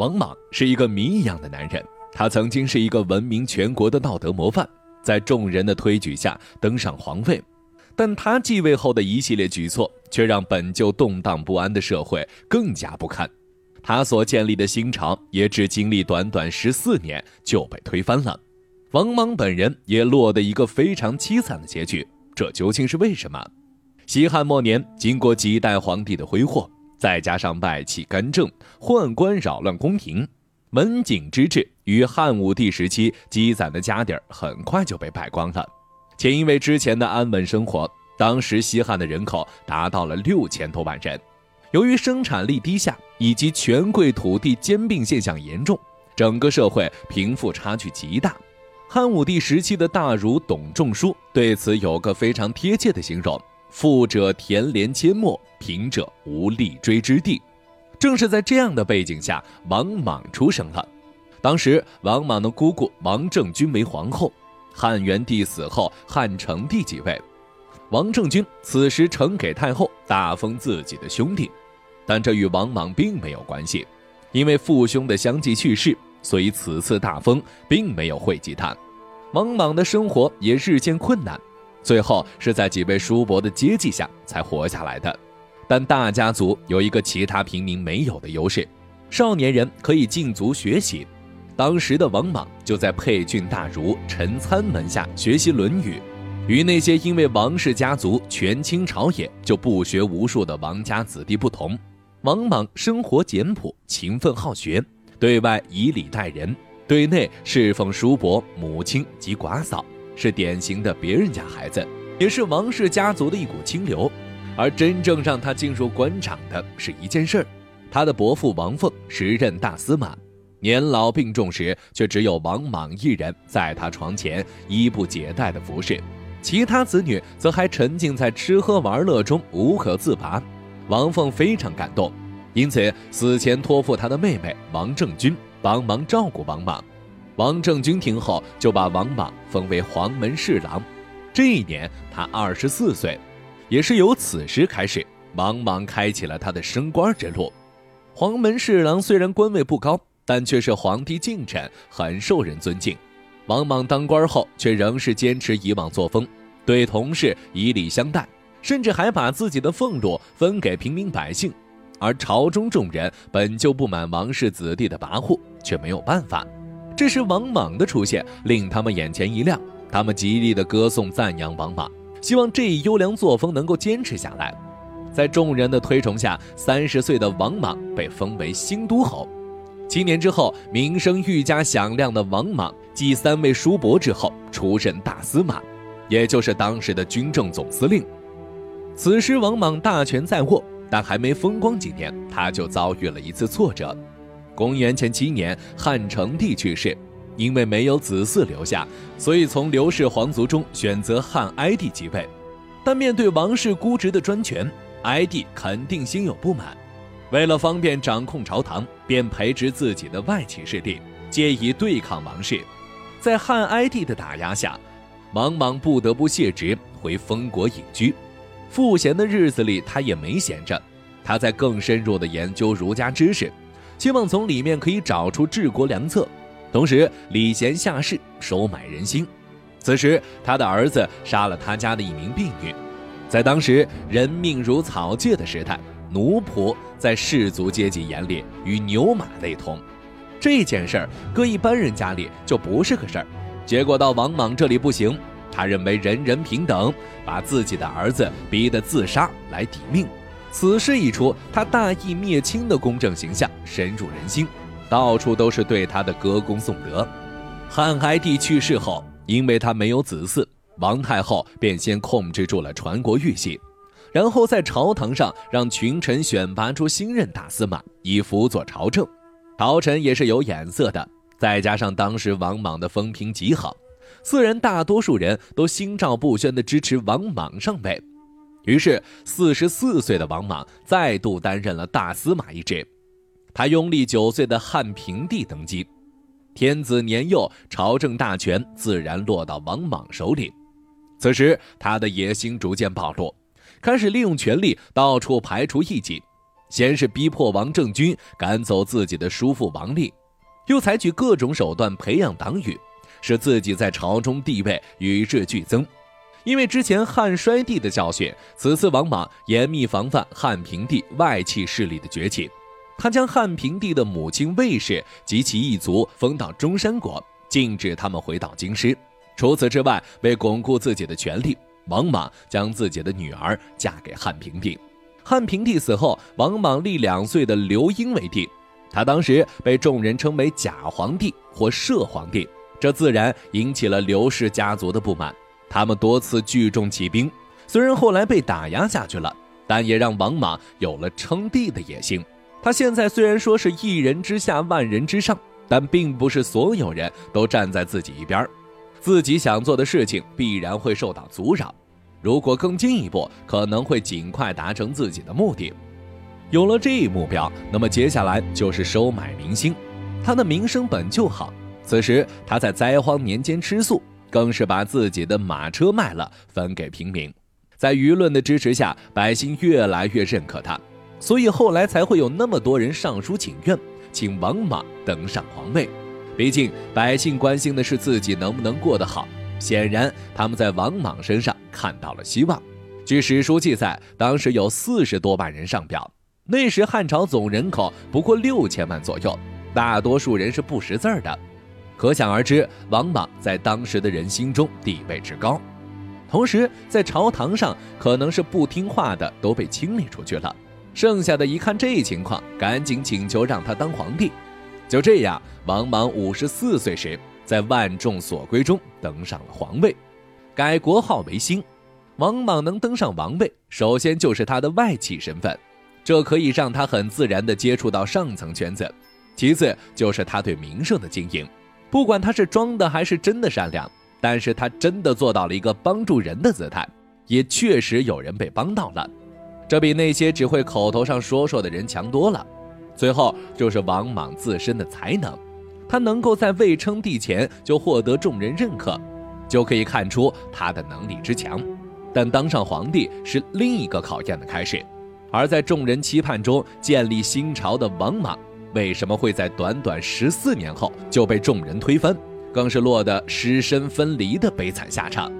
王莽是一个谜一样的男人，他曾经是一个闻名全国的道德模范，在众人的推举下登上皇位，但他继位后的一系列举措却让本就动荡不安的社会更加不堪。他所建立的新朝也只经历短短十四年就被推翻了，王莽本人也落得一个非常凄惨的结局。这究竟是为什么？西汉末年，经过几代皇帝的挥霍，再加上外戚干政、宦官扰乱宫廷，文景之治与汉武帝时期积攒的家底儿很快就被败光了。且因为之前的安稳生活，当时西汉的人口达到了六千多万人。由于生产力低下以及权贵土地兼并现象严重，整个社会贫富差距极大。汉武帝时期的大儒董仲舒对此有个非常贴切的形容：“富者田连阡陌，贫者无立锥之地。”正是在这样的背景下，王莽出生了。当时，王莽的姑姑王政君为皇后。汉元帝死后，汉成帝即位。王政君此时呈给太后大封自己的兄弟，但这与王莽并没有关系，因为父兄的相继去世，所以此次大封并没有惠及他。王莽的生活也日渐困难，最后是在几位叔伯的接济下才活下来的。但大家族有一个其他平民没有的优势，少年人可以禁足学习。当时的王莽就在沛郡大儒陈参门下学习《论语》。与那些因为王氏家族权倾朝野就不学无术的王家子弟不同，王莽生活简朴、勤奋好学，对外以礼待人，对内侍奉叔伯、母亲及寡嫂，是典型的别人家孩子，也是王氏家族的一股清流。而真正让他进入官场的是一件事儿：他的伯父王凤时任大司马，年老病重时，却只有王莽一人在他床前衣不解带的服侍。其他子女则还沉浸在吃喝玩乐中无可自拔，王凤非常感动，因此死前托付他的妹妹王政君帮忙照顾王莽。王政君听后就把王莽封为黄门侍郎，这一年他二十四岁，也是由此时开始，王莽开启了他的升官之路。黄门侍郎虽然官位不高，但却是皇帝近臣，很受人尊敬。王莽当官后，却仍是坚持以往作风，对同事以礼相待，甚至还把自己的俸禄分给平民百姓。而朝中众人本就不满王氏子弟的跋扈，却没有办法。这时王莽的出现令他们眼前一亮，他们极力的歌颂赞扬王莽，希望这一优良作风能够坚持下来。在众人的推崇下，三十岁的王莽被封为新都侯。七年之后，名声愈加响亮的王莽继三位叔伯之后，出任大司马，也就是当时的军政总司令。此时，王莽大权在握，但还没风光几年，他就遭遇了一次挫折。公元前七年，汉成帝去世，因为没有子嗣留下，所以从刘氏皇族中选择汉哀帝即位。但面对王室孤直的专权，哀帝肯定心有不满。为了方便掌控朝堂，便培植自己的外戚势力，借以对抗王室。在汉哀帝的打压下，王莽不得不卸职回封国隐居。赋闲的日子里，他也没闲着，他在更深入的研究儒家知识，希望从里面可以找出治国良策，同时礼贤下士，收买人心。此时，他的儿子杀了他家的一名婢女，在当时人命如草芥的时代。奴仆在士族阶级眼里与牛马类同，这件事儿搁一般人家里就不是个事儿。结果到王莽这里不行，他认为人人平等，把自己的儿子逼得自杀来抵命。此事一出，他大义灭亲的公正形象深入人心，到处都是对他的歌功颂德。汉哀帝去世后，因为他没有子嗣，王太后便先控制住了传国玉玺。然后在朝堂上让群臣选拔出新任大司马，以辅佐朝政。朝臣也是有眼色的，再加上当时王莽的风评极好，自然大多数人都心照不宣地支持王莽上位。于是，四十四岁的王莽再度担任了大司马一职。他拥立九岁的汉平帝登基，天子年幼，朝政大权自然落到王莽手里。此时，他的野心逐渐暴露。开始利用权力到处排除异己，先是逼迫王政君赶走自己的叔父王立，又采取各种手段培养党羽，使自己在朝中地位与日俱增。因为之前汉衰帝的教训，此次王莽严密防范汉平帝外戚势力的崛起。他将汉平帝的母亲卫氏及其一族封到中山国，禁止他们回到京师。除此之外，为巩固自己的权力，王莽将自己的女儿嫁给汉平帝。汉平帝死后，王莽立两岁的刘英为帝。他当时被众人称为假皇帝或摄皇帝，这自然引起了刘氏家族的不满。他们多次聚众起兵，虽然后来被打压下去了，但也让王莽有了称帝的野心。他现在虽然说是一人之下万人之上，但并不是所有人都站在自己一边自己想做的事情必然会受到阻扰。如果更进一步，可能会尽快达成自己的目的。有了这一目标，那么接下来就是收买民心。他的名声本就好，此时他在灾荒年间吃素。更是把自己的马车卖了，分给平民。在舆论的支持下，百姓越来越认可他，所以后来才会有那么多人上书请愿，请王莽登上皇位。毕竟百姓关心的是自己能不能过得好。显然，他们在王莽身上看到了希望。据史书记载，当时有四十多万人上表。那时汉朝总人口不过六千万左右，大多数人是不识字儿的。可想而知，王莽在当时的人心中地位之高，同时在朝堂上可能是不听话的都被清理出去了，剩下的一看这情况，赶紧请求让他当皇帝。就这样，王莽五十四岁时，在万众所归中登上了皇位，改国号为兴。王莽能登上王位，首先就是他的外戚身份，这可以让他很自然地接触到上层圈子；其次就是他对名声的经营。不管他是装的还是真的善良，但是他真的做到了一个帮助人的姿态，也确实有人被帮到了，这比那些只会口头上说说的人强多了。最后就是王莽自身的才能，他能够在未称帝前就获得众人认可，就可以看出他的能力之强。但当上皇帝是另一个考验的开始，而在众人期盼中建立新朝的王莽。为什么会在短短十四年后就被众人推翻，更是落得尸身分离的悲惨下场？